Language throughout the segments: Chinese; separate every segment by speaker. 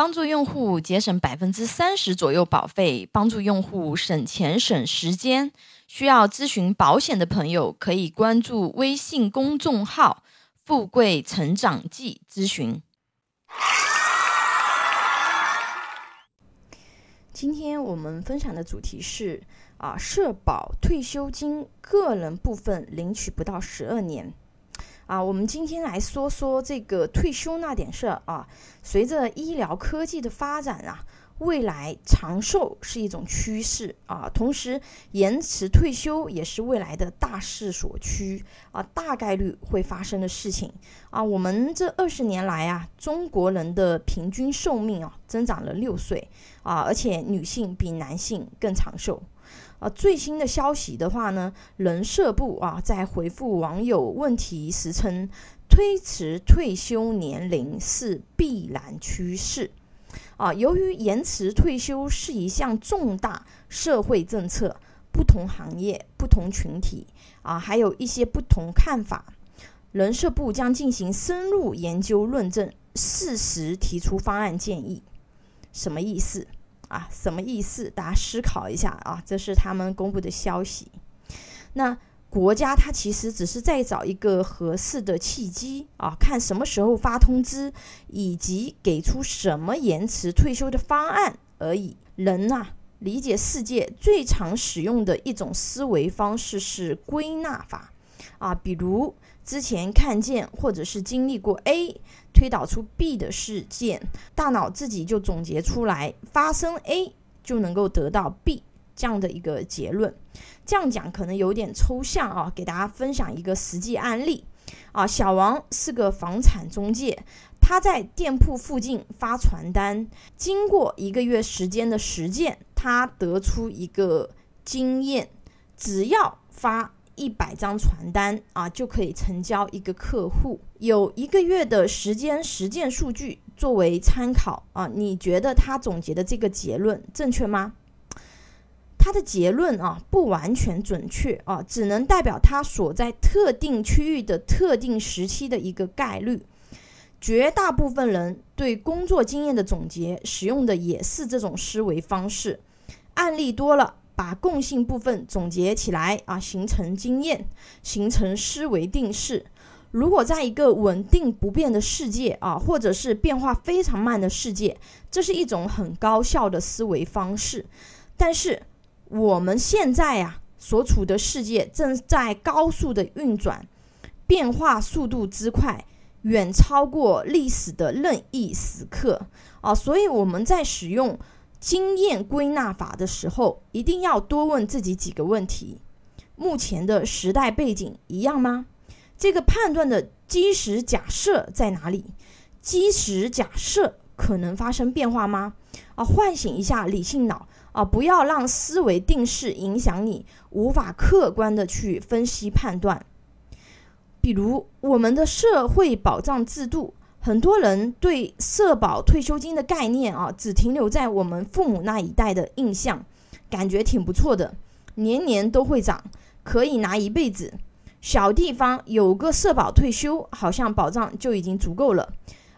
Speaker 1: 帮助用户节省百分之三十左右保费，帮助用户省钱省时间。需要咨询保险的朋友，可以关注微信公众号“富贵成长记”咨询。今天我们分享的主题是啊，社保退休金个人部分领取不到十二年。啊，我们今天来说说这个退休那点事儿啊。随着医疗科技的发展啊，未来长寿是一种趋势啊，同时延迟退休也是未来的大势所趋啊，大概率会发生的事情啊。我们这二十年来啊，中国人的平均寿命啊增长了六岁啊，而且女性比男性更长寿。啊，最新的消息的话呢，人社部啊在回复网友问题时称，推迟退休年龄是必然趋势。啊，由于延迟退休是一项重大社会政策，不同行业、不同群体啊，还有一些不同看法，人社部将进行深入研究论证，适时提出方案建议。什么意思？啊，什么意思？大家思考一下啊，这是他们公布的消息。那国家它其实只是在找一个合适的契机啊，看什么时候发通知，以及给出什么延迟退休的方案而已。人呐，理解世界最常使用的一种思维方式是归纳法啊，比如。之前看见或者是经历过 A 推导出 B 的事件，大脑自己就总结出来，发生 A 就能够得到 B 这样的一个结论。这样讲可能有点抽象啊，给大家分享一个实际案例啊。小王是个房产中介，他在店铺附近发传单，经过一个月时间的实践，他得出一个经验：只要发。一百张传单啊，就可以成交一个客户。有一个月的时间实践数据作为参考啊，你觉得他总结的这个结论正确吗？他的结论啊不完全准确啊，只能代表他所在特定区域的特定时期的一个概率。绝大部分人对工作经验的总结使用的也是这种思维方式，案例多了。把共性部分总结起来啊，形成经验，形成思维定式。如果在一个稳定不变的世界啊，或者是变化非常慢的世界，这是一种很高效的思维方式。但是我们现在呀所处的世界正在高速的运转，变化速度之快，远超过历史的任意时刻啊，所以我们在使用。经验归纳法的时候，一定要多问自己几个问题：目前的时代背景一样吗？这个判断的基石假设在哪里？基石假设可能发生变化吗？啊，唤醒一下理性脑啊，不要让思维定式影响你，无法客观的去分析判断。比如我们的社会保障制度。很多人对社保退休金的概念啊，只停留在我们父母那一代的印象，感觉挺不错的，年年都会涨，可以拿一辈子。小地方有个社保退休，好像保障就已经足够了。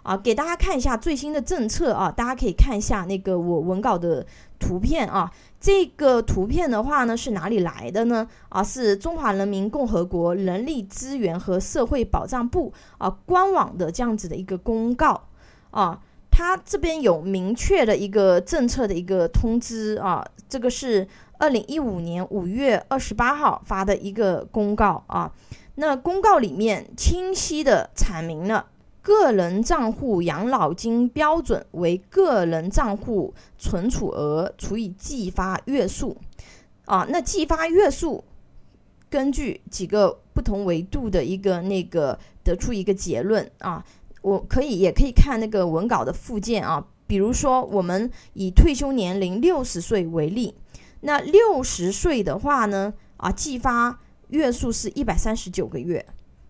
Speaker 1: 啊，给大家看一下最新的政策啊，大家可以看一下那个我文稿的图片啊。这个图片的话呢，是哪里来的呢？啊，是中华人民共和国人力资源和社会保障部啊官网的这样子的一个公告啊。它这边有明确的一个政策的一个通知啊，这个是二零一五年五月二十八号发的一个公告啊。那公告里面清晰的阐明了。个人账户养老金标准为个人账户存储额除以计发月数，啊，那计发月数根据几个不同维度的一个那个得出一个结论啊，我可以也可以看那个文稿的附件啊，比如说我们以退休年龄六十岁为例，那六十岁的话呢，啊，计发月数是一百三十九个月，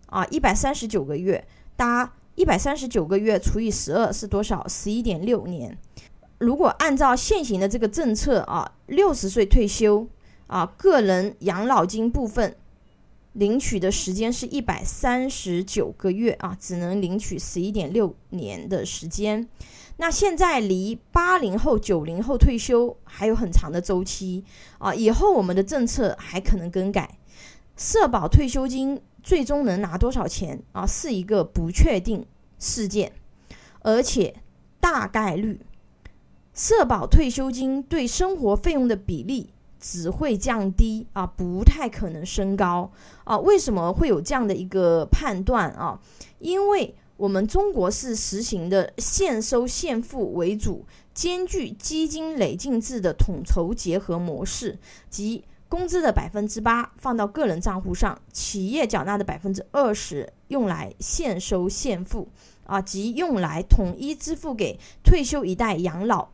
Speaker 1: 啊，一百三十九个月，大家。一百三十九个月除以十二是多少？十一点六年。如果按照现行的这个政策啊，六十岁退休啊，个人养老金部分领取的时间是一百三十九个月啊，只能领取十一点六年的时间。那现在离八零后、九零后退休还有很长的周期啊，以后我们的政策还可能更改，社保退休金最终能拿多少钱啊，是一个不确定事件，而且大概率社保退休金对生活费用的比例只会降低啊，不太可能升高啊。为什么会有这样的一个判断啊？因为我们中国是实行的现收现付为主，兼具基金累进制的统筹结合模式，即工资的百分之八放到个人账户上，企业缴纳的百分之二十用来现收现付，啊，即用来统一支付给退休一代养老。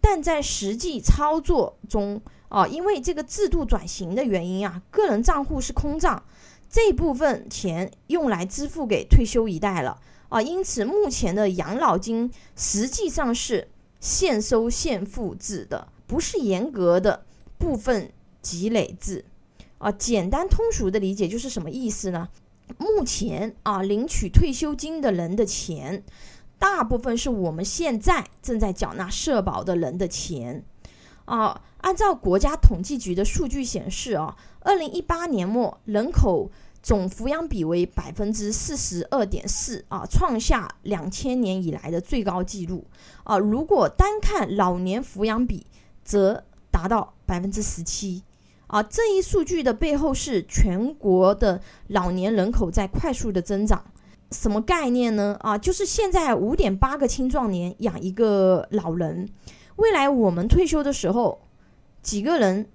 Speaker 1: 但在实际操作中，啊，因为这个制度转型的原因啊，个人账户是空账。这部分钱用来支付给退休一代了啊，因此目前的养老金实际上是现收现付制的，不是严格的部分积累制啊。简单通俗的理解就是什么意思呢？目前啊，领取退休金的人的钱，大部分是我们现在正在缴纳社保的人的钱啊。按照国家统计局的数据显示啊。二零一八年末，人口总抚养比为百分之四十二点四啊，创下两千年以来的最高纪录啊。如果单看老年抚养比，则达到百分之十七啊。这一数据的背后是全国的老年人口在快速的增长。什么概念呢？啊，就是现在五点八个青壮年养一个老人，未来我们退休的时候，几个人？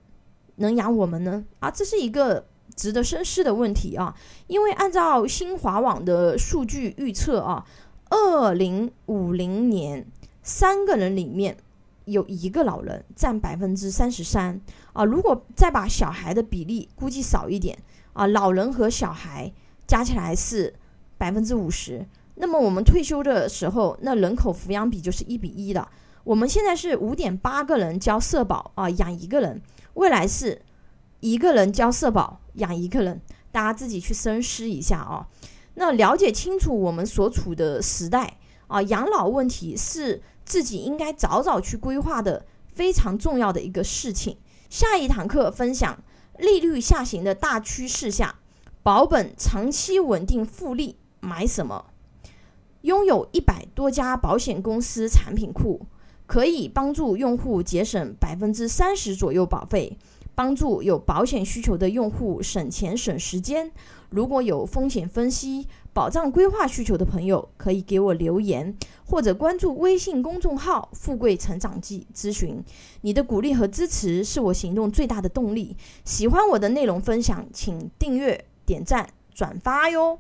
Speaker 1: 能养我们呢？啊，这是一个值得深思的问题啊！因为按照新华网的数据预测啊，二零五零年三个人里面有一个老人占百分之三十三啊。如果再把小孩的比例估计少一点啊，老人和小孩加起来是百分之五十，那么我们退休的时候，那人口抚养比就是一比一的。我们现在是五点八个人交社保啊，养一个人。未来是一个人交社保养一个人，大家自己去深思一下啊。那了解清楚我们所处的时代啊，养老问题是自己应该早早去规划的非常重要的一个事情。下一堂课分享利率下行的大趋势下，保本长期稳定复利买什么？拥有一百多家保险公司产品库。可以帮助用户节省百分之三十左右保费，帮助有保险需求的用户省钱省时间。如果有风险分析、保障规划需求的朋友，可以给我留言或者关注微信公众号“富贵成长记”咨询。你的鼓励和支持是我行动最大的动力。喜欢我的内容分享，请订阅、点赞、转发哟。